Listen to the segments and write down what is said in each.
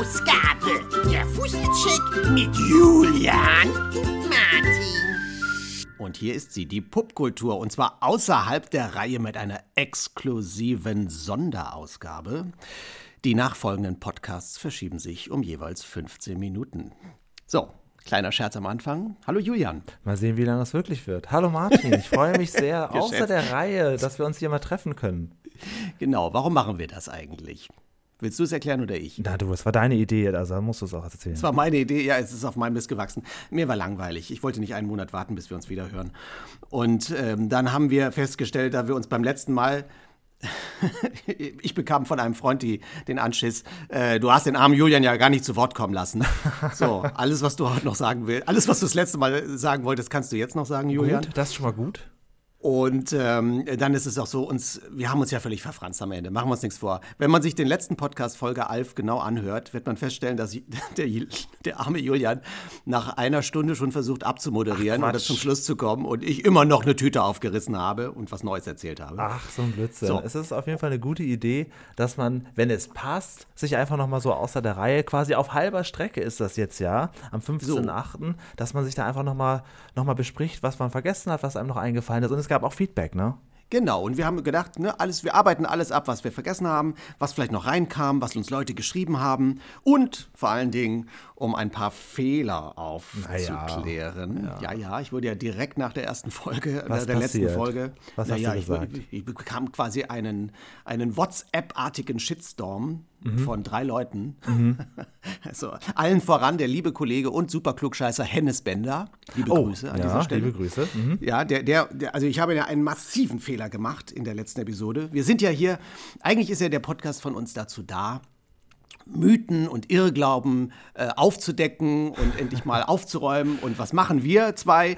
Ausgabe der Fußcheck mit Julian und Martin. Und hier ist sie, die Popkultur, und zwar außerhalb der Reihe mit einer exklusiven Sonderausgabe. Die nachfolgenden Podcasts verschieben sich um jeweils 15 Minuten. So, kleiner Scherz am Anfang. Hallo Julian. Mal sehen, wie lange es wirklich wird. Hallo Martin, ich freue mich sehr, außer der Reihe, dass wir uns hier mal treffen können. Genau, warum machen wir das eigentlich? Willst du es erklären oder ich? Na du, es war deine Idee, also musst du es auch erzählen. Es war meine Idee, ja, es ist auf meinem Mist gewachsen. Mir war langweilig. Ich wollte nicht einen Monat warten, bis wir uns wieder hören. Und ähm, dann haben wir festgestellt, da wir uns beim letzten Mal ich bekam von einem Freund die, den Anschiss, äh, du hast den armen Julian ja gar nicht zu Wort kommen lassen. So, alles, was du heute noch sagen willst, alles, was du das letzte Mal sagen wolltest, kannst du jetzt noch sagen, Julian. Gut, das ist schon mal gut. Und ähm, dann ist es auch so, uns, wir haben uns ja völlig verfranst am Ende, machen wir uns nichts vor. Wenn man sich den letzten Podcast Folge Alf genau anhört, wird man feststellen, dass der, der arme Julian nach einer Stunde schon versucht abzumoderieren oder zum Schluss zu kommen und ich immer noch eine Tüte aufgerissen habe und was Neues erzählt habe. Ach, so ein Blödsinn. So. Es ist auf jeden Fall eine gute Idee, dass man, wenn es passt, sich einfach nochmal so außer der Reihe, quasi auf halber Strecke ist das jetzt ja, am 15.8., so. dass man sich da einfach nochmal noch mal bespricht, was man vergessen hat, was einem noch eingefallen ist und es gab auch Feedback, ne? Genau, und wir haben gedacht, ne, alles, wir arbeiten alles ab, was wir vergessen haben, was vielleicht noch reinkam, was uns Leute geschrieben haben und vor allen Dingen, um ein paar Fehler aufzuklären. Ja. ja, ja, ich wurde ja direkt nach der ersten Folge, was der passiert? letzten Folge, was hast ja, du gesagt? Ich, ich, bekam quasi einen, einen WhatsApp-artigen Shitstorm mhm. von drei Leuten. Mhm. also allen voran der liebe Kollege und Superklugscheißer Hennes Bender. Liebe oh, Grüße an ja, dieser Stelle. Liebe Grüße. Mhm. Ja, der, der, der, also ich habe ja einen massiven Fehler gemacht in der letzten Episode. Wir sind ja hier, eigentlich ist ja der Podcast von uns dazu da, Mythen und Irrglauben äh, aufzudecken und endlich mal aufzuräumen. Und was machen wir zwei?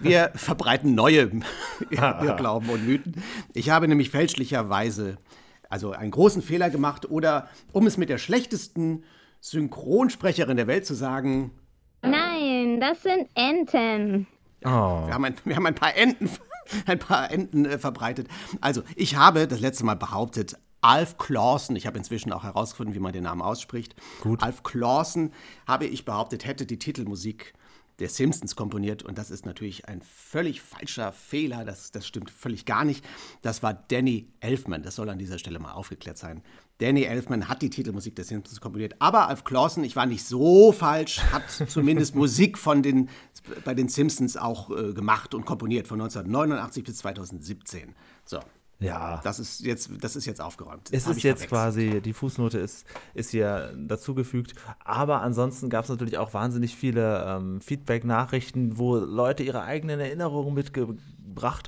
Wir verbreiten neue Irrglauben und Mythen. Ich habe nämlich fälschlicherweise also einen großen Fehler gemacht oder um es mit der schlechtesten Synchronsprecherin der Welt zu sagen. Nein, das sind Enten. Oh. Wir, haben ein, wir haben ein paar Enten, ein paar Enten äh, verbreitet. Also, ich habe das letzte Mal behauptet, Alf Clausen, ich habe inzwischen auch herausgefunden, wie man den Namen ausspricht. Gut. Alf Clausen, habe ich behauptet, hätte die Titelmusik der Simpsons komponiert und das ist natürlich ein völlig falscher Fehler, das, das stimmt völlig gar nicht. Das war Danny Elfman, das soll an dieser Stelle mal aufgeklärt sein. Danny Elfman hat die Titelmusik der Simpsons komponiert, aber Alf Clausen, ich war nicht so falsch, hat zumindest Musik von den, bei den Simpsons auch äh, gemacht und komponiert von 1989 bis 2017. So, ja. Das ist jetzt, das ist jetzt aufgeräumt. Das es ist jetzt quasi, die Fußnote ist, ist hier dazugefügt. Aber ansonsten gab es natürlich auch wahnsinnig viele ähm, Feedback-Nachrichten, wo Leute ihre eigenen Erinnerungen mitgebracht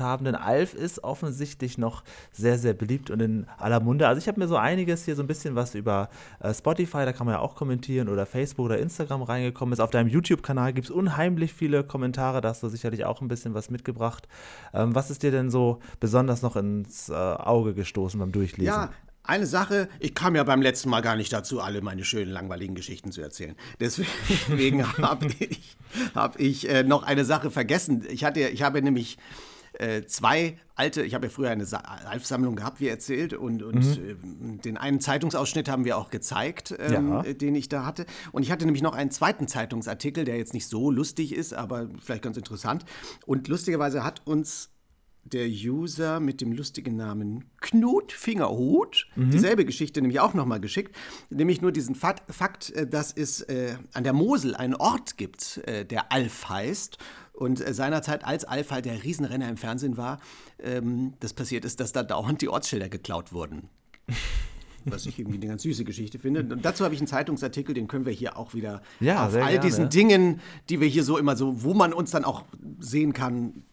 haben. Denn Alf ist offensichtlich noch sehr, sehr beliebt und in aller Munde. Also ich habe mir so einiges hier so ein bisschen was über äh, Spotify, da kann man ja auch kommentieren, oder Facebook oder Instagram reingekommen ist. Auf deinem YouTube-Kanal gibt es unheimlich viele Kommentare, da hast du sicherlich auch ein bisschen was mitgebracht. Ähm, was ist dir denn so besonders noch ins äh, Auge gestoßen beim Durchlesen? Ja, eine Sache, ich kam ja beim letzten Mal gar nicht dazu, alle meine schönen, langweiligen Geschichten zu erzählen. Deswegen habe ich, hab ich äh, noch eine Sache vergessen. Ich, hatte, ich habe nämlich äh, zwei alte, ich habe ja früher eine Alf-Sammlung gehabt, wie erzählt, und, und mhm. äh, den einen Zeitungsausschnitt haben wir auch gezeigt, ähm, ja. den ich da hatte. Und ich hatte nämlich noch einen zweiten Zeitungsartikel, der jetzt nicht so lustig ist, aber vielleicht ganz interessant. Und lustigerweise hat uns der User mit dem lustigen Namen Knut Fingerhut mhm. dieselbe Geschichte nämlich auch nochmal geschickt. Nämlich nur diesen Fakt, Fakt äh, dass es äh, an der Mosel einen Ort gibt, äh, der Alf heißt. Und äh, seinerzeit, als Alf halt der Riesenrenner im Fernsehen war, ähm, das passiert ist, dass da dauernd die Ortsschilder geklaut wurden. was ich irgendwie eine ganz süße Geschichte finde. Und dazu habe ich einen Zeitungsartikel, den können wir hier auch wieder ja, auf all gerne. diesen Dingen, die wir hier so immer so, wo man uns dann auch sehen kann,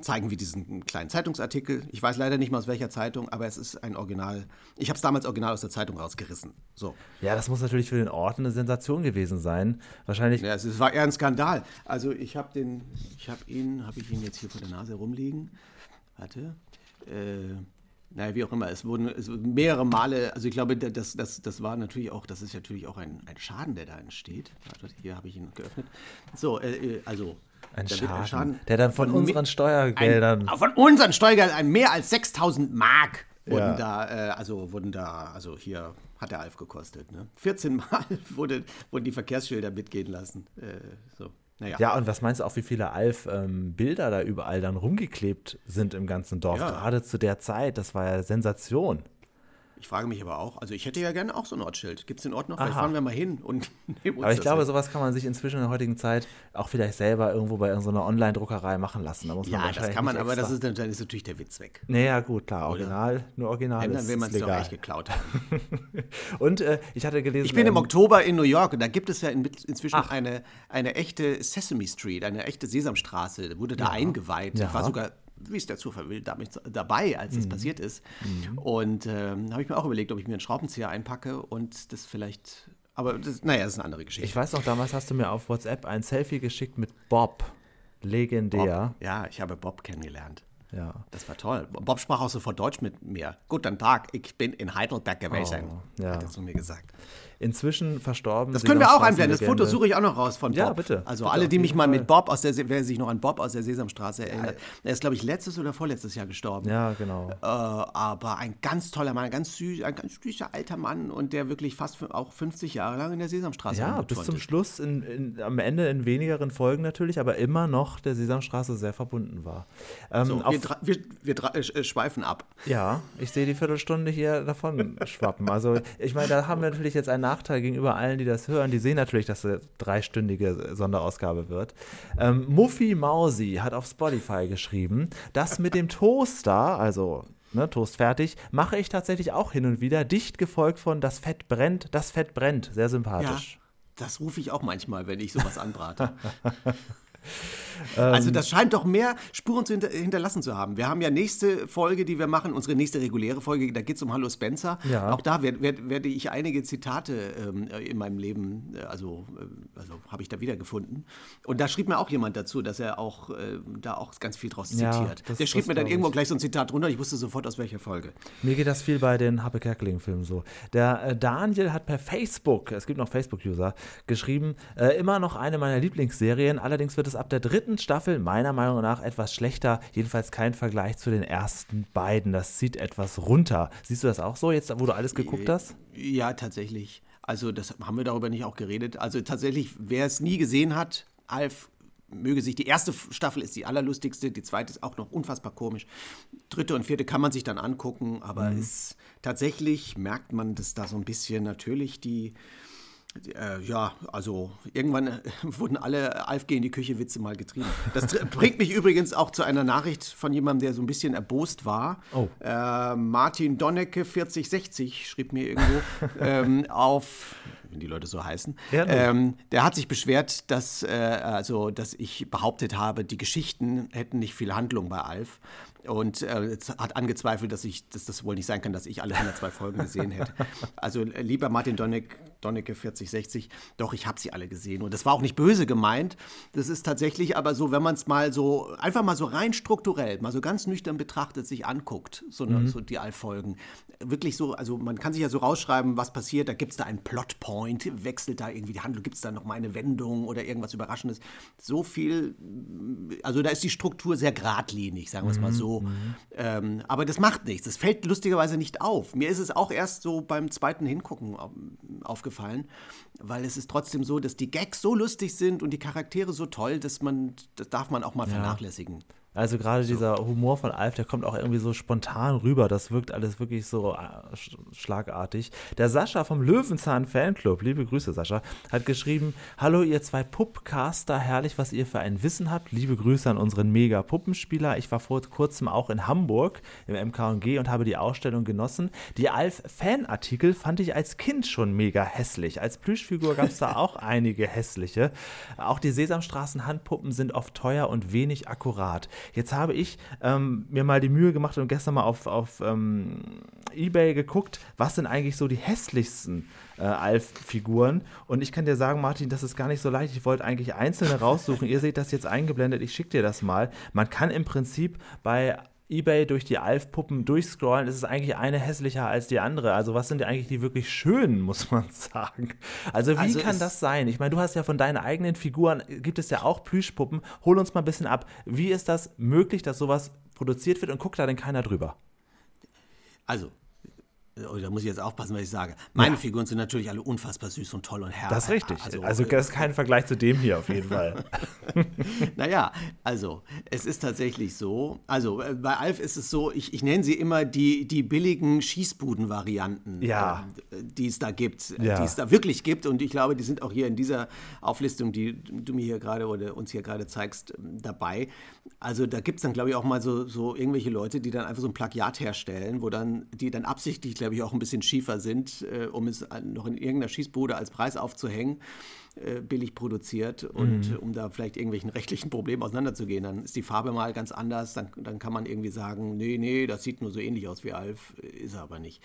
zeigen wir diesen kleinen Zeitungsartikel. Ich weiß leider nicht mal aus welcher Zeitung, aber es ist ein Original. Ich habe es damals original aus der Zeitung rausgerissen. So. Ja, das muss natürlich für den Ort eine Sensation gewesen sein. Wahrscheinlich. Ja, es war eher ein Skandal. Also ich habe den, ich habe ihn, habe ich ihn jetzt hier vor der Nase rumliegen. Warte. Äh, naja, wie auch immer, es wurden, es wurden mehrere Male, also ich glaube, das, das, das war natürlich auch, das ist natürlich auch ein, ein Schaden, der da entsteht. Warte, hier habe ich ihn geöffnet. So, äh, also ein Schaden, der dann von, von unseren Steuergeldern. Ein, von unseren Steuergeldern mehr als 6000 Mark wurden Ja. da, äh, also wurden da, also hier hat der Alf gekostet. Ne? 14 Mal wurde, wurden die Verkehrsschilder mitgehen lassen. Äh, so, naja. Ja, und was meinst du auch, wie viele Alf-Bilder da überall dann rumgeklebt sind im ganzen Dorf? Ja. Gerade zu der Zeit, das war ja Sensation. Ich frage mich aber auch, also ich hätte ja gerne auch so ein Ortsschild. Gibt es den Ort noch? Vielleicht Aha. fahren wir mal hin und nehmen uns Aber ich das glaube, mit. sowas kann man sich inzwischen in der heutigen Zeit auch vielleicht selber irgendwo bei so einer Online-Druckerei machen lassen. Da muss man Ja, das wahrscheinlich kann man, aber das ist, dann- ist natürlich der Witz weg. Naja, gut, klar, original, nur original Wenn, dann ist, will man es doch echt geklaut haben. Und äh, ich hatte gelesen, Ich bin im ähm, Oktober in New York und da gibt es ja in, inzwischen Ach. eine, eine echte Sesame Street, eine echte Sesamstraße, wurde da eingeweiht. Ja. Ich war sogar, wie es der Zufall will, damit dabei, als Mhm. es passiert ist. Und ähm, habe ich mir auch überlegt, ob ich mir einen Schraubenzieher einpacke und das vielleicht, aber das, naja, das ist eine andere Geschichte. ich weiß noch, damals hast du mir auf WhatsApp ein Selfie geschickt mit Bob. Legendär. Bob, ja, ich habe Bob kennengelernt. Ja. Das war toll. Bob sprach auch sofort Deutsch mit mir. Guten Tag, ich bin in Heidelberg gewesen, Oh, ja. hat er zu mir gesagt. Inzwischen verstorben. Das können wir auch einblenden. Das. Foto suche ich auch noch raus von Bob. Ja, bitte. Also Bitte, alle, die mich mal mit Bob aus der, wer sich noch an Bob aus der Sesamstraße erinnert. Er ist, glaube ich, letztes oder vorletztes Jahr gestorben. Ja, genau. Äh, aber ein ganz toller Mann, ein ganz, süß, ein ganz süßer alter Mann und der wirklich fast auch 50 Jahre lang in der Sesamstraße Ja, bis zum. Schluss, in, in, am Ende in wenigeren Folgen natürlich, aber immer noch der Sesamstraße sehr verbunden war. Ähm, So, wir, wir, wir äh, äh, schweifen ab. ja, ich sehe die Viertelstunde hier davon schwappen. Also ich meine, da haben wir natürlich jetzt einen Nachteil gegenüber allen, die das hören. Die sehen natürlich, dass es eine dreistündige Sonderausgabe wird. Ähm, Muffy Mausi hat auf Spotify geschrieben, das mit dem Toaster, also ne, Toast fertig, mache ich tatsächlich auch hin und wieder, dicht gefolgt von das Fett brennt, das Fett brennt. Sehr Ja, sympathisch. das rufe ich auch manchmal, wenn ich sowas anbrate. Ähm. also das scheint doch mehr Spuren zu hinter hinterlassen zu haben. Wir haben ja nächste Folge, die wir machen, unsere nächste reguläre Folge, da geht es um Hallo Spencer. Ja. Auch da werd, werd, werde ich einige Zitate ähm, äh, in meinem Leben, äh, also, äh, also habe ich da wiedergefunden. Und da schrieb mir auch jemand dazu, dass er auch äh, da auch ganz viel draus Ja, zitiert. das- Der schrieb mir dann irgendwo ich. gleich so ein Zitat drunter, ich wusste sofort aus welcher Folge. Mir geht das viel bei den Happe Kerkeling-Filmen so. Der äh, Daniel hat per Facebook, es gibt noch Facebook-User, geschrieben, äh, immer noch eine meiner Lieblingsserien. Allerdings wird es ab der dritten Staffel meiner Meinung nach etwas schlechter. Jedenfalls kein Vergleich zu den ersten beiden. Das zieht etwas runter. Siehst du das auch so, jetzt wo du alles geguckt hast? Ja, tatsächlich. Also, das haben wir darüber nicht auch geredet. Also, tatsächlich, wer es nie gesehen hat, Alf möge sich, die erste Staffel ist die allerlustigste, die zweite ist auch noch unfassbar komisch. Dritte und vierte kann man sich dann angucken, aber ist, tatsächlich merkt man, dass da so ein bisschen natürlich die, äh, ja, also irgendwann äh, wurden alle Alf geh in die Küche Witze mal getrieben. Das bringt mich übrigens auch zu einer Nachricht von jemandem, der so ein bisschen erbost war. Oh. Äh, Martin Donnecke 4060 schrieb mir irgendwo ähm, auf, wenn die Leute so heißen, Ja, ähm, der hat sich beschwert, dass, äh, also, dass ich behauptet habe, die Geschichten hätten nicht viel Handlung bei Alf. Und äh, hat angezweifelt, dass, ich, dass das wohl nicht sein kann, dass ich alle 102 Folgen gesehen hätte. Also äh, lieber Martin Donneck, Donnecke 4060, doch, ich habe sie alle gesehen. Und das war auch nicht böse gemeint. Das ist tatsächlich aber so, wenn man es mal so, einfach mal so rein strukturell, mal so ganz nüchtern betrachtet, sich anguckt, so, eine, so die Alf-Folgen. Wirklich so, also man kann sich ja so rausschreiben, was passiert, da gibt es da einen Plotpoint, wechselt da irgendwie die Handlung, gibt es da nochmal eine Wendung oder irgendwas Überraschendes. So viel, also da ist die Struktur sehr geradlinig, sagen wir es mal so. Ähm, aber das macht nichts, das fällt lustigerweise nicht auf. Mir ist es auch erst so beim zweiten Hingucken au- aufgefallen, weil es ist trotzdem so, dass die Gags so lustig sind und die Charaktere so toll, dass man, das darf man auch mal vernachlässigen. Also gerade dieser Humor von Alf, der kommt auch irgendwie so spontan rüber. Das wirkt alles wirklich so äh, sch schlagartig. Der Sascha vom Löwenzahn Fanclub, liebe Grüße Sascha, hat geschrieben, hallo ihr zwei Puppcaster, herrlich, was ihr für ein Wissen habt. Liebe Grüße an unseren mega Puppenspieler. Ich war vor kurzem auch in Hamburg im MKG und habe die Ausstellung genossen. Die Alf-Fanartikel fand ich als Kind schon mega hässlich. Als Plüschfigur gab es da auch einige hässliche. Auch die Sesamstraßen-Handpuppen sind oft teuer und wenig akkurat. Jetzt habe ich ähm, mir mal die Mühe gemacht und gestern mal auf, auf ähm, Ebay geguckt, was sind eigentlich so die hässlichsten äh, Alf-Figuren. Und ich kann dir sagen, Martin, das ist gar nicht so leicht. Ich wollte eigentlich einzelne raussuchen. Ihr seht das jetzt eingeblendet. Ich schicke dir das mal. Man kann im Prinzip bei eBay durch die Alf-Puppen durchscrollen, ist es eigentlich eine hässlicher als die andere. Also was sind eigentlich die wirklich schönen, muss man sagen. Also wie Also kann das sein? Ich meine, du hast ja von deinen eigenen Figuren, gibt es ja auch Plüschpuppen. Hol uns mal ein bisschen ab. Wie ist das möglich, dass sowas produziert wird und guckt da denn keiner drüber? Also, oh, da muss ich jetzt aufpassen, was ich sage. Meine Figuren sind natürlich alle unfassbar süß und toll und herrlich. Das ist richtig. Also, Also, das ist kein Vergleich zu dem hier auf jeden Fall. Naja, also, es ist tatsächlich so. Also, äh, bei Alf ist es so, ich, ich nenne sie immer die, die billigen Schießbuden-Varianten, Ja. ähm, die es da gibt, äh, Ja. die es da wirklich gibt. Und ich glaube, die sind auch hier in dieser Auflistung, die du mir hier gerade oder uns hier gerade zeigst, ähm, dabei. Also, da gibt es dann, glaube ich, auch mal so, so irgendwelche Leute, die dann einfach so ein Plagiat herstellen, wo dann, die dann absichtlich, glaube ich, auch ein bisschen schiefer sind, äh, um es noch in irgendeiner Schießbude als Preis aufzuhängen äh, billig produziert und Mhm. um da vielleicht irgendwelchen rechtlichen Problemen auseinanderzugehen, dann ist die Farbe mal ganz anders, dann, dann kann man irgendwie sagen, nee, nee, das sieht nur so ähnlich aus wie Alf, ist er aber nicht.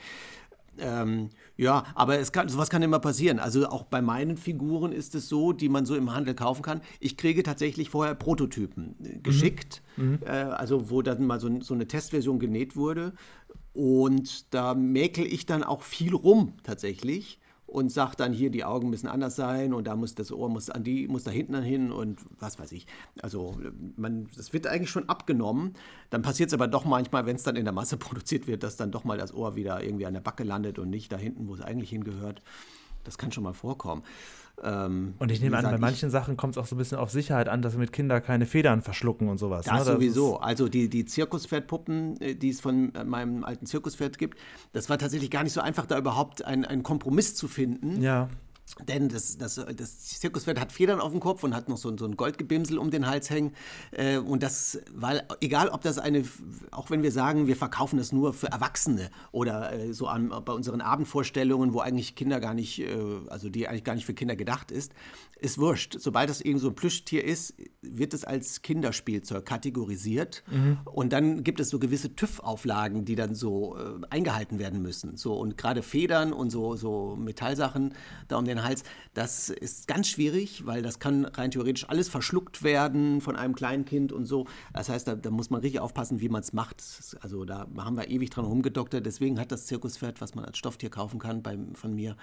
Ähm, ja, aber es kann, sowas kann immer passieren. Also auch bei meinen Figuren ist es so, die man so im Handel kaufen kann. Ich kriege tatsächlich vorher Prototypen äh, geschickt, Äh, also wo dann mal so, so eine Testversion genäht wurde. Und da mäkel ich dann auch viel rum tatsächlich und sage dann hier, die Augen müssen anders sein und da muss das Ohr muss an die, muss da hinten hin und was weiß ich. Also man, das wird eigentlich schon abgenommen. Dann passiert es aber doch manchmal, wenn es dann in der Masse produziert wird, dass dann doch mal das Ohr wieder irgendwie an der Backe landet und nicht da hinten, wo es eigentlich hingehört. Das kann schon mal vorkommen. Ähm, Und ich nehme an, bei ich- manchen Sachen kommt es auch so ein bisschen auf Sicherheit an, dass mit Kindern keine Federn verschlucken und sowas. Das ne? sowieso. ist- Also die, die Zirkuspferdpuppen, äh, die es von äh, meinem alten Zirkuspferd gibt, das war tatsächlich gar nicht so einfach, da überhaupt einen, einen Kompromiss zu finden. Ja. Denn das, das, das Zirkuspferd hat Federn auf dem Kopf und hat noch so, ein- so ein Goldgebimsel um den Hals hängen. Äh, und das, weil, egal ob das eine, auch wenn wir sagen, wir verkaufen das nur für Erwachsene oder äh, so an, bei unseren Abendvorstellungen, wo eigentlich Kinder gar nicht, äh, also die eigentlich gar nicht für Kinder gedacht ist, ist wurscht. Sobald das irgend so ein Plüschtier ist, wird es als Kinderspielzeug kategorisiert. Und dann gibt es so gewisse TÜV-Auflagen, die dann so äh, eingehalten werden müssen. So, und gerade Federn und so, so Metallsachen da um den Hals, das ist ganz schwierig, weil das kann rein theoretisch alles verschluckt werden von einem kleinen Kind und so. Das heißt, da, da muss man richtig aufpassen, wie man es macht. Also da haben wir ewig dran rumgedoktert. Deswegen hat das Zirkuspferd, was man als Stofftier kaufen kann, beim, von mir,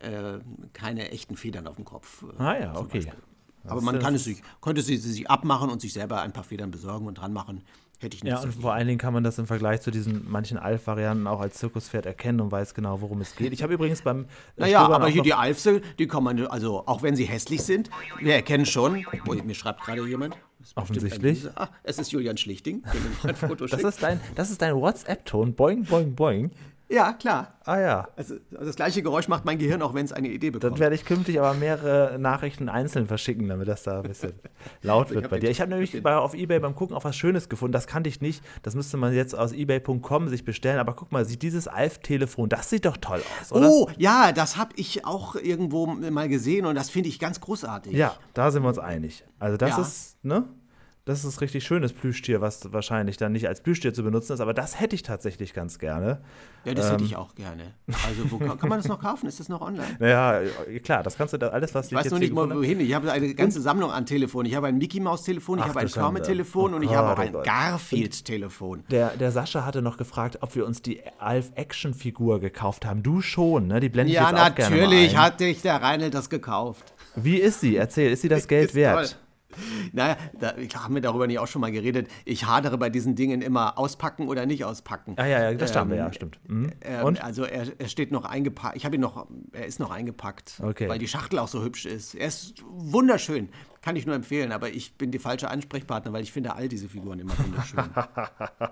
äh, keine echten Federn auf dem Kopf. äh, Ah ja, okay. Beispiel. Aber man kann es sich, könnte sie sie sich abmachen und sich selber ein paar Federn besorgen und dran machen. Hätte ich nicht Ja, und vor allen Dingen kann man das im Vergleich zu diesen manchen Alf-Varianten auch als Zirkuspferd erkennen und weiß genau, worum es geht. Ich habe übrigens beim äh, Naja, Stöbern aber hier die Alfse, die kann man, also auch wenn sie hässlich sind, wir erkennen schon. Oh, mir schreibt gerade jemand. Offensichtlich. Ah, es ist Julian Schlichting, der mir ein Foto das ist dein, das ist dein WhatsApp-Ton. Boing, boing, boing. Ja, klar. Ah ja. Also, das gleiche Geräusch macht mein Gehirn, auch wenn es eine Idee Dann bekommt. werde ich künftig aber mehrere Nachrichten einzeln verschicken, damit das da ein bisschen laut wird bei dir. Ich habe nämlich bei, auf Ebay beim Gucken auch was Schönes gefunden. Das kannte ich nicht. Das müsste man jetzt aus ebay.com sich bestellen. Aber guck mal, sieht dieses Alf-Telefon, das sieht doch toll aus, oder? Oh, ja, das habe ich auch irgendwo mal gesehen und das finde ich ganz großartig. Ja, da sind wir uns einig. Also das Ja. ist, ne? Das ist richtig schönes Plüschtier, was wahrscheinlich dann nicht als Plüschtier zu benutzen ist, aber das hätte ich tatsächlich ganz gerne. Ja, das Ähm. hätte ich auch gerne. Also, wo kann, man das noch kaufen? Ist das noch online? Naja, klar, das kannst du da alles, was Ich weiß jetzt noch nicht mal, wohin. Ich habe eine ganze Sammlung an Telefonen. Ich habe ein Mickey-Maus-Telefon, ich Ach habe ein. Kermit-Telefon Oh und ich habe auch oh ein. Garfield-Telefon. Der, der Sascha hatte noch gefragt, ob wir uns die Alf-Action-Figur gekauft haben. Du schon, ne? Die blende ich Ja, jetzt auch gerne mal natürlich hat dich der Reinhold das gekauft. Wie ist sie? Erzähl, ist sie das Geld Ist wert? toll. Naja, da, haben wir darüber nicht auch schon mal geredet. Ich hadere bei diesen Dingen immer auspacken oder nicht auspacken. Ah ja, ja, das stammt, Ähm, ja, stimmt. Mhm. Ähm, Und? Also er, er steht noch eingepackt. Ich habe ihn noch, er ist noch eingepackt, Okay. weil die Schachtel auch so hübsch ist. Er ist wunderschön, kann ich nur empfehlen. Aber ich bin die falsche Ansprechpartner, weil ich finde all diese Figuren immer wunderschön.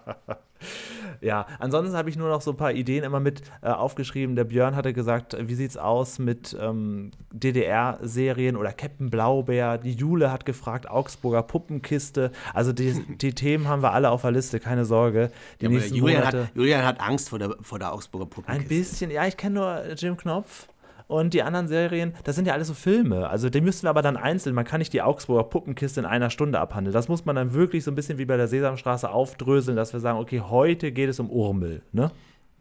Ja, ansonsten habe ich nur noch so ein paar Ideen immer mit äh, aufgeschrieben. Der Björn hatte gesagt, wie sieht's aus mit ähm, DDR-Serien oder Captain Blaubeer. Die Jule hat gefragt, Augsburger Puppenkiste. Also die, die Themen haben wir alle auf der Liste, keine Sorge. Die nächsten Julian, Monate. hat, Julian hat Angst vor der, vor der Augsburger Ein Puppenkiste. bisschen, ja, ich kenne nur Jim Knopf. Und die anderen Serien, das sind ja alles so Filme. Also die müssen wir aber dann einzeln, man kann nicht die Augsburger Puppenkiste in einer Stunde abhandeln. Das muss man dann wirklich so ein bisschen wie bei der Sesamstraße aufdröseln, dass wir sagen, okay, heute geht es um Urmel, ne?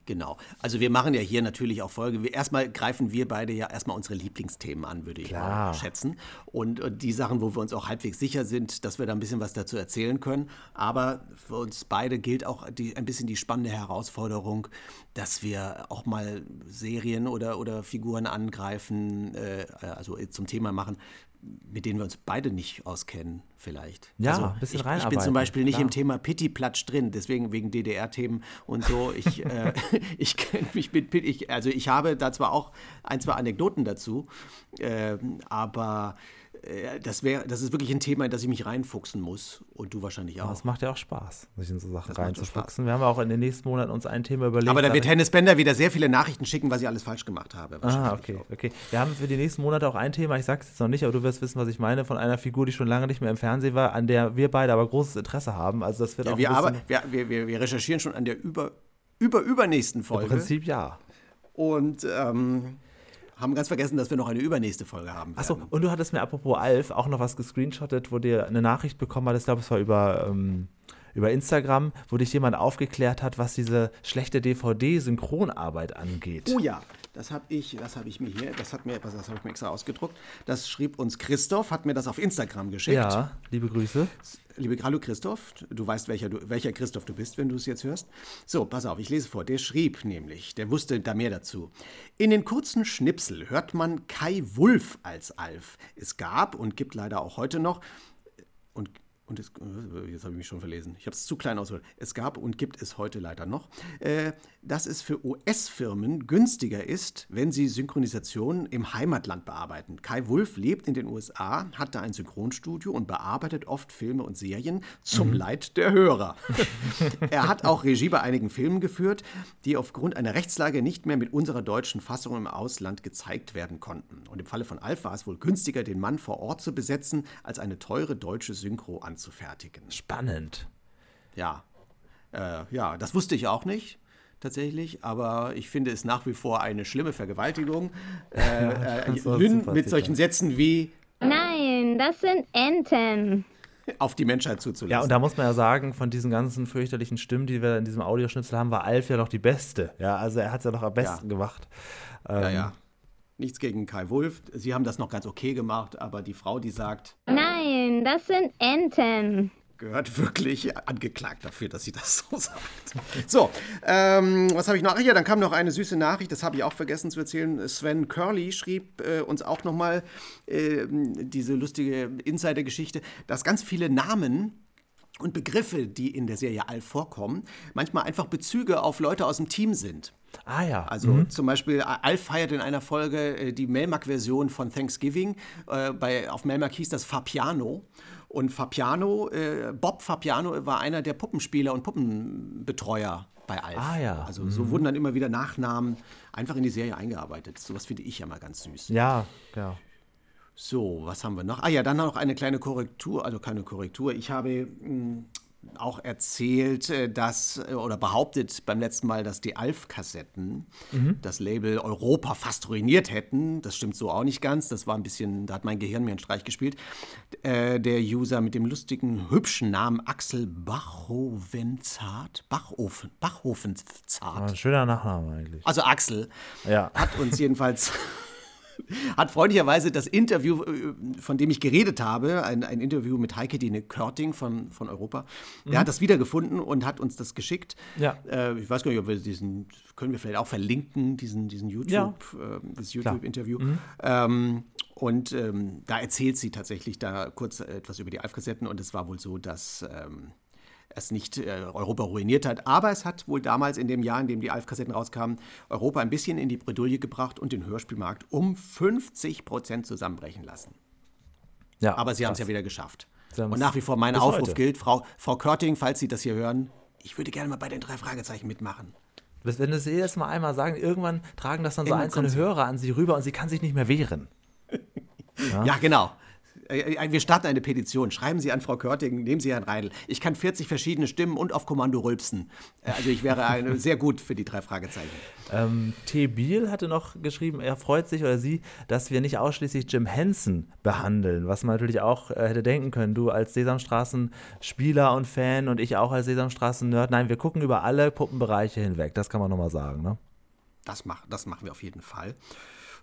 Genau. Also wir machen ja hier natürlich auch Folge. Wir, erstmal greifen wir beide ja erstmal unsere Lieblingsthemen an, würde ich mal schätzen. Und, und die Sachen, wo wir uns auch halbwegs sicher sind, dass wir da ein bisschen was dazu erzählen können. Aber für uns beide gilt auch die, ein bisschen die spannende Herausforderung, dass wir auch mal Serien oder, oder Figuren angreifen, äh, also zum Thema machen, mit denen wir uns beide nicht auskennen, vielleicht. Ja, also, ein bisschen ich, ich bin zum Beispiel nicht klar. im Thema Pitti-Platsch drin, deswegen wegen DDR-Themen und so. Ich, äh, ich kenne mich mit Pitti, ich, also ich habe da zwar auch ein, zwei Anekdoten dazu, äh, aber das, wär, das ist wirklich ein Thema, in das ich mich reinfuchsen muss und du wahrscheinlich Aber auch. es macht ja auch Spaß, sich in so Sachen reinzufuchsen. Wir haben auch in den nächsten Monaten uns ein Thema überlegt. Aber da wird Hennes Bender wieder sehr viele Nachrichten schicken, was ich alles falsch gemacht habe. Ah, okay, auch. okay. Wir haben für die nächsten Monate auch ein Thema, ich sag's jetzt noch nicht, aber du wirst wissen, was ich meine, von einer Figur, die schon lange nicht mehr im Fernsehen war, an der wir beide aber großes Interesse haben. Also das wird Ja, auch wir, aber, wir, wir, wir, recherchieren schon an der über, über übernächsten im Folge Prinzip ja. und ähm, haben ganz vergessen, dass wir noch eine übernächste Folge haben. Achso, und du hattest mir apropos Alf auch noch was gescreenshottet, wo dir eine Nachricht bekommen hattest, ich glaube, es war über, ähm, über Instagram, wo dich jemand aufgeklärt hat, was diese schlechte DVD-Synchronarbeit angeht. Oh ja, das habe ich, das habe ich mir hier, das hat mir, das habe ich mir extra ausgedruckt. Das schrieb uns Christoph, hat mir das auf Instagram geschickt. ja, liebe Grüße. Liebe Hallo Christoph, du weißt, welcher, du, welcher Christoph du bist, wenn du es jetzt hörst. So, pass auf, ich lese vor. Der schrieb nämlich, der wusste da mehr dazu. In den kurzen Schnipsel hört man Kai Wulff als Alf. Es gab und gibt leider auch heute noch und und es, äh, jetzt habe ich mich schon verlesen. Ich habe es zu klein ausgeholt. Es gab und gibt es heute leider noch, äh, dass es für US-Firmen günstiger ist, wenn sie Synchronisation im Heimatland bearbeiten. Kai Wulff lebt in den USA, hat da ein Synchronstudio und bearbeitet oft Filme und Serien zum Leid der Hörer. er hat auch Regie bei einigen Filmen geführt, die aufgrund einer Rechtslage nicht mehr mit unserer deutschen Fassung im Ausland gezeigt werden konnten. Und im Falle von Alf war es wohl günstiger, den Mann vor Ort zu besetzen, als eine teure deutsche Synchro anzufertigen. Spannend. Ja, äh, ja, das wusste ich auch nicht. Tatsächlich, aber ich finde es nach wie vor eine schlimme Vergewaltigung. Äh, äh, Lynn mit solchen Sätzen wie Nein, das sind Enten. auf die Menschheit zuzulassen. Ja, und da muss man ja sagen, von diesen ganzen fürchterlichen Stimmen, die wir in diesem Audioschnipsel haben, war Alf ja noch die beste. Ja, also er hat es ja noch am besten gemacht. Ähm, ja, ja. Nichts gegen Kai Wulff. Sie haben das noch ganz okay gemacht, aber die Frau, die sagt, Nein, das sind Enten. gehört wirklich angeklagt dafür, dass sie das so sagt. So, ähm, was habe ich noch? Ach ja, dann kam noch eine süße Nachricht, das habe ich auch vergessen zu erzählen. Sven Curly schrieb äh, uns auch nochmal äh, diese lustige Insider-Geschichte, dass ganz viele Namen und Begriffe, die in der Serie Alf vorkommen, manchmal einfach Bezüge auf Leute aus dem Team sind. Ah ja. Also zum Beispiel, Alf feiert in einer Folge äh, die Melmac-Version von Thanksgiving. Äh, bei, auf Melmac hieß das Fapiano. Und Fapiano, äh, Bob Fapiano war einer der Puppenspieler und Puppenbetreuer bei Alf. Ah, ja. Also so wurden dann immer wieder Nachnamen einfach in die Serie eingearbeitet. Sowas finde ich ja mal ganz süß. ja, ja. So, was haben wir noch? Ah ja, dann noch eine kleine Korrektur, also keine Korrektur. Ich habe mh, auch erzählt, äh, dass äh, oder behauptet beim letzten Mal, dass die Alf-Kassetten das Label Europa fast ruiniert hätten. Das stimmt so auch nicht ganz. Das war ein bisschen, da hat mein Gehirn mir einen Streich gespielt. Äh, der User mit dem lustigen, hübschen Namen Axel Bachhovenzart, Bachofen, Bachhofenzart. Ein schöner Nachname eigentlich. Also Axel Ja. hat uns jedenfalls hat freundlicherweise das Interview, äh, von dem ich geredet habe, ein, ein Interview mit Heike Dine Körting von, von Europa, der hat das wiedergefunden und hat uns das geschickt. Ja. Äh, ich weiß gar nicht, ob wir diesen, können wir vielleicht auch verlinken, diesen, diesen YouTube, äh, das YouTube-Interview. Ähm, und ähm, da erzählt sie tatsächlich da kurz etwas über die Alf-Kassetten und es war wohl so, dass ähm, es nicht äh, Europa ruiniert hat, aber es hat wohl damals in dem Jahr, in dem die Alf-Kassetten rauskamen, Europa ein bisschen in die Bredouille gebracht und den Hörspielmarkt um 50 Prozent zusammenbrechen lassen. ja Aber sie haben es ja wieder geschafft. Und nach wie vor mein Aufruf heute. gilt, Frau, Frau Körting, falls Sie das hier hören, ich würde gerne mal bei den drei Fragezeichen mitmachen. Das- Wenn Sie jedes Mal einmal sagen, irgendwann tragen das dann so Irgendwann einzelne kommt sie. Hörer an sie rüber und sie kann sich nicht mehr wehren. Ja, genau. Äh, äh, Wir starten eine Petition. Schreiben Sie an Frau Körting, nehmen Sie Herrn Reidel. Ich kann 40 verschiedene Stimmen und auf Kommando rülpsen. Äh, Also ich wäre eine, sehr gut für die drei Fragezeichen. Ähm, T. Biel hatte noch geschrieben, er freut sich oder sie, dass wir nicht ausschließlich Jim Henson behandeln, was man natürlich auch äh, hätte denken können. Du als Sesamstraßen-Spieler und Fan und ich auch als Sesamstraßen-Nerd. Nein, wir gucken über alle Puppenbereiche hinweg. Das kann man nochmal sagen, ne? Das, mach, das machen wir auf jeden Fall.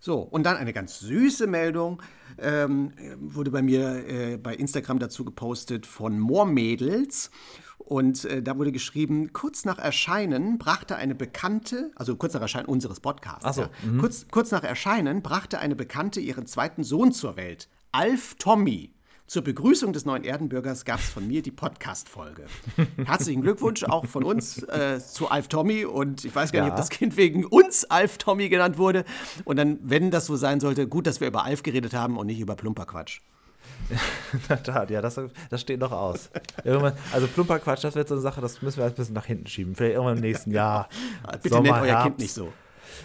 So, und dann eine ganz süße Meldung ähm, wurde bei mir äh, bei Instagram dazu gepostet von Moormädels. Und äh, da wurde geschrieben, kurz nach Erscheinen brachte eine Bekannte, also kurz nach Erscheinen unseres Podcasts, so, ja, kurz, kurz nach Erscheinen brachte eine Bekannte ihren zweiten Sohn zur Welt. Alf Tommy. Zur Begrüßung des neuen Erdenbürgers gab es von mir die Podcast-Folge. Herzlichen Glückwunsch auch von uns äh, zu Alf Tommy. Und ich weiß gar nicht, Ja. ob das Kind wegen uns Alf Tommy genannt wurde. Und dann, wenn das so sein sollte, gut, dass wir über Alf geredet haben und nicht über Plumperquatsch. In der Tat, ja, das, das steht noch aus. Irgendwann, also plumper Quatsch, das wird so eine Sache, das müssen wir ein bisschen nach hinten schieben. Vielleicht irgendwann im nächsten Jahr. Bitte Sommer, nennt euer Herbst. Kind nicht so.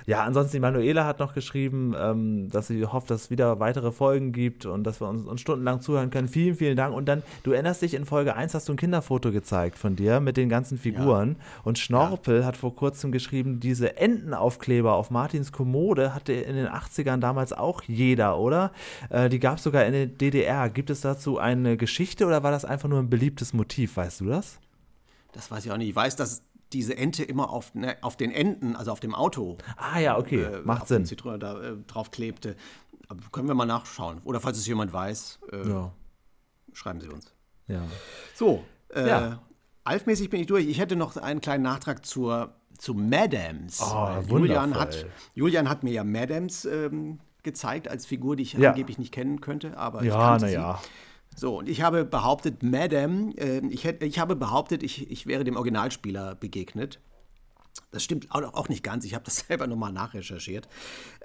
Ja, ansonsten die Manuela hat noch geschrieben, ähm, dass sie hofft, dass es wieder weitere Folgen gibt und dass wir uns, uns stundenlang zuhören können. Vielen, vielen Dank. Und dann, du erinnerst dich, in Folge 1 hast du ein Kinderfoto gezeigt von dir mit den ganzen Figuren. Und Schnorpel hat vor kurzem geschrieben, diese Entenaufkleber auf Martins Kommode hatte in den 80ern damals auch jeder, oder? Äh, die gab es sogar in der DDR. Gibt es dazu eine Geschichte oder war das einfach nur ein beliebtes Motiv? Weißt du das? Das weiß ich auch nicht. Ich weiß, dass diese Ente immer auf, ne, auf den Enden, also auf dem Auto, Ah ja, okay, äh, macht Sinn. Zitrone da äh, drauf klebte. Aber können wir mal nachschauen. Oder falls es jemand weiß, äh, Ja, schreiben Sie uns. ja. So, äh, Ja. Alfmäßig bin ich durch. Ich hätte noch einen kleinen Nachtrag zur, zu Madams. Oh, Julian, hat, Julian hat mir ja Madams ähm, gezeigt als Figur, die ich Ja. angeblich nicht kennen könnte. Aber ich Ja, kannte sie. naja. So, und ich habe behauptet, Madame, äh, ich, hätt, ich habe behauptet, ich, ich wäre dem Originalspieler begegnet. Das stimmt auch, auch nicht ganz. Ich habe das selber nochmal nachrecherchiert.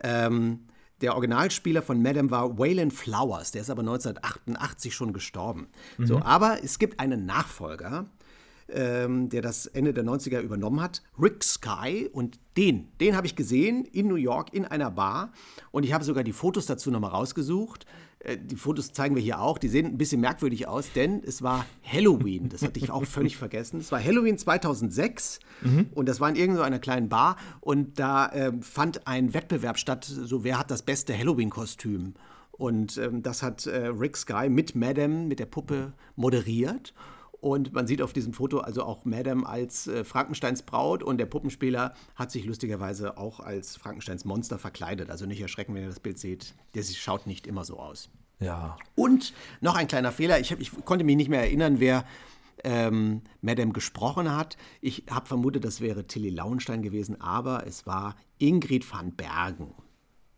Ähm, der Originalspieler von Madame war Waylon Flowers. Der ist aber 1988 schon gestorben. So, aber es gibt einen Nachfolger, ähm, der das Ende der 90er übernommen hat, Rick Sky. Und den, den habe ich gesehen in New York in einer Bar. Und ich habe sogar die Fotos dazu nochmal rausgesucht. Äh, Die Fotos zeigen wir hier auch. Die sehen ein bisschen merkwürdig aus, denn es war Halloween. Das hatte ich auch völlig vergessen. Es war Halloween 2006 und das war in irgendeiner kleinen Bar. Und da ähm, fand ein Wettbewerb statt, so wer hat das beste Halloween-Kostüm. Und ähm, das hat äh, Rick Sky mit Madame, mit der Puppe moderiert. Und man sieht auf diesem Foto also auch Madame als äh, Frankensteins Braut und der Puppenspieler hat sich lustigerweise auch als Frankensteins Monster verkleidet. Also nicht erschrecken, wenn ihr das Bild seht. Der schaut nicht immer so aus. Ja. Und noch ein kleiner Fehler. Ich, hab, ich konnte mich nicht mehr erinnern, wer ähm, Madame gesprochen hat. Ich habe vermutet, das wäre Tilly Lauenstein gewesen, aber es war Ingrid van Bergen.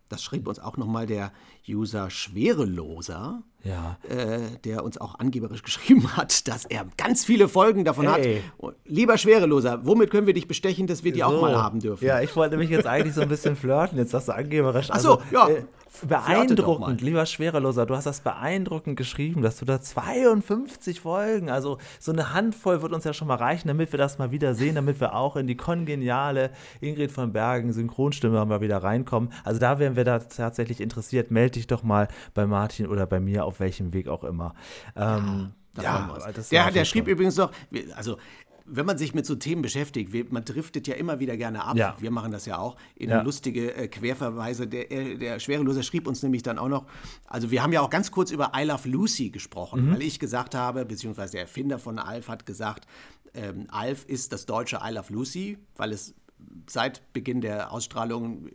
Das schrieb uns auch nochmal der User Schwereloser, Ja. äh, der uns auch angeberisch geschrieben hat, dass er ganz viele Folgen davon Hey. hat. Lieber Schwereloser, womit können wir dich bestechen, dass wir die auch So. mal haben dürfen? Ja, ich wollte mich jetzt eigentlich so ein bisschen flirten. Jetzt sagst du angeberisch. Ach so, ja. äh, beeindruckend, lieber Schwereloser. Du hast das beeindruckend geschrieben, dass du da 52 Folgen, also so eine Handvoll wird uns ja schon mal reichen, damit wir das mal wieder sehen, damit wir auch in die kongeniale Ingrid von Bergen Synchronstimme mal wieder reinkommen. Also da wären wir da tatsächlich interessiert. Meld dich doch mal bei Martin oder bei mir, auf welchem Weg auch immer. Ähm, ja, der, ja der schon schrieb übrigens noch, also wenn man sich mit so Themen beschäftigt, man driftet ja immer wieder gerne ab. Ja. Wir machen das ja auch in Ja. lustige äh, Querverweise. Der, äh, der Schwereloser schrieb uns nämlich dann auch noch, also wir haben ja auch ganz kurz über I Love Lucy gesprochen, Mhm. weil ich gesagt habe, beziehungsweise der Erfinder von Alf hat gesagt, ähm, Alf ist das deutsche I Love Lucy, weil es seit Beginn der Ausstrahlung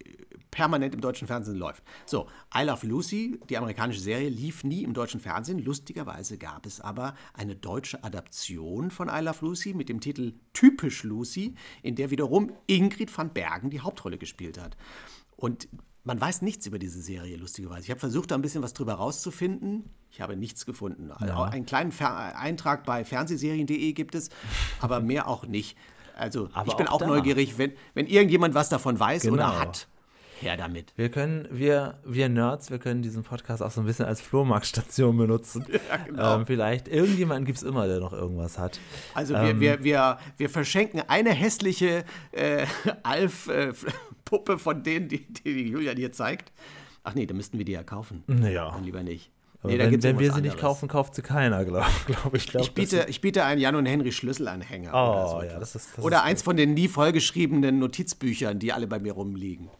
permanent im deutschen Fernsehen läuft. So, I Love Lucy, die amerikanische Serie, lief nie im deutschen Fernsehen. Lustigerweise gab es aber eine deutsche Adaption von I Love Lucy mit dem Titel Typisch Lucy, in der wiederum Ingrid van Bergen die Hauptrolle gespielt hat. Und man weiß nichts über diese Serie, lustigerweise. Ich habe versucht, da ein bisschen was drüber rauszufinden. Ich habe nichts gefunden. Also einen kleinen Fer Eintrag bei fernsehserien.de gibt es, aber mehr auch nicht. Also Aber ich bin auch auch, neugierig, wenn, wenn irgendjemand was davon weiß oder Genau. hat. Her damit. Wir können, wir, wir Nerds, wir können diesen Podcast auch so ein bisschen als Flohmarktstation benutzen. genau. ähm, vielleicht, irgendjemanden gibt es immer, der noch irgendwas hat. Also Ähm. wir, wir, wir, wir verschenken eine hässliche äh, Alf-Puppe von denen, die, die die Julian hier zeigt. Ach nee, da müssten wir die ja kaufen. Naja. Dann lieber nicht. Nee, da wenn gibt's wenn wir sie nicht anderes. kaufen, kauft sie keiner, glaube glaub ich. Glaub, Ich biete, ich biete einen Jan und Henry Schlüsselanhänger. oder Oh, so ja, das ist- das oder ist eins von den nie vollgeschriebenen Notizbüchern, die alle bei mir rumliegen.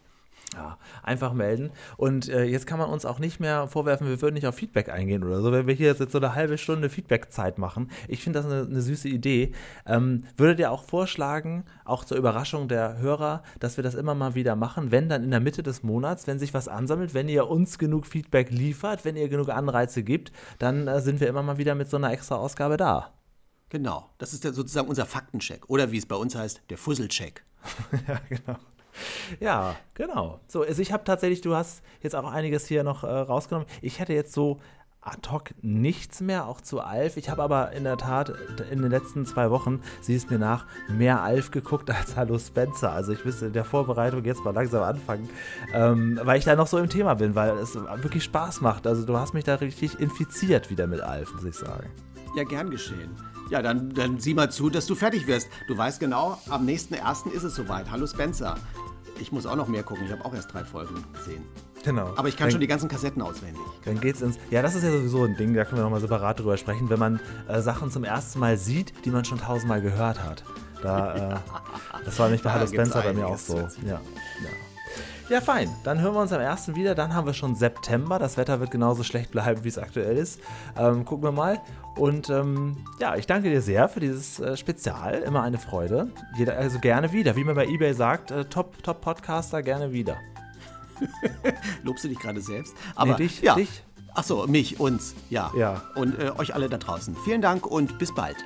Ja, einfach melden. Und äh, jetzt kann man uns auch nicht mehr vorwerfen, wir würden nicht auf Feedback eingehen oder so, wenn wir hier jetzt so eine halbe Stunde Feedback-Zeit machen. Ich finde das eine, eine süße Idee. Ähm, würdet ihr auch vorschlagen, auch zur Überraschung der Hörer, dass wir das immer mal wieder machen, wenn dann in der Mitte des Monats, wenn sich was ansammelt, wenn ihr uns genug Feedback liefert, wenn ihr genug Anreize gibt, dann äh, sind wir immer mal wieder mit so einer extra Ausgabe da. Genau, das ist ja sozusagen unser Faktencheck. Oder wie es bei uns heißt, der Fusselcheck. ja, genau. Ja, genau. So, also ich habe tatsächlich, du hast jetzt auch einiges hier noch äh, rausgenommen. Ich hätte jetzt so ad hoc nichts mehr, auch zu Alf. Ich habe aber in der Tat in den letzten zwei Wochen, sieh es mir nach, mehr Alf geguckt als Hallo Spencer. Also ich müsste in der Vorbereitung jetzt mal langsam anfangen, ähm, weil ich da noch so im Thema bin, weil es wirklich Spaß macht. Also du hast mich da richtig infiziert wieder mit Alf, muss ich sagen. Ja, gern geschehen. Ja, dann, dann sieh mal zu, dass du fertig wirst. Du weißt genau, am nächsten ersten ist es soweit. Hallo Spencer. Ich muss auch noch mehr gucken. Ich habe auch erst drei Folgen gesehen. Genau. Aber ich kann dann, schon die ganzen Kassetten auswendig. Dann geht's ins. Ja, das ist ja sowieso ein Ding, da können wir nochmal separat drüber sprechen, wenn man äh, Sachen zum ersten Mal sieht, die man schon tausendmal gehört hat. Da, äh, das war nicht bei Hallo Spencer bei mir auch so. Ja, ja. Ja, fein. Dann hören wir uns am ersten wieder. Dann haben wir schon September. Das Wetter wird genauso schlecht bleiben, wie es aktuell ist. Ähm, gucken wir mal. Und ähm, ja, ich danke dir sehr für dieses äh, Spezial. Immer eine Freude. Jeder, also gerne wieder. Wie man bei eBay sagt, äh, Top, Top Podcaster gerne wieder. Lobst du dich gerade selbst? Aber Nee, dich, ja. dich. Ach so, mich, uns, ja. Ja. Und äh, euch alle da draußen. Vielen Dank und bis bald.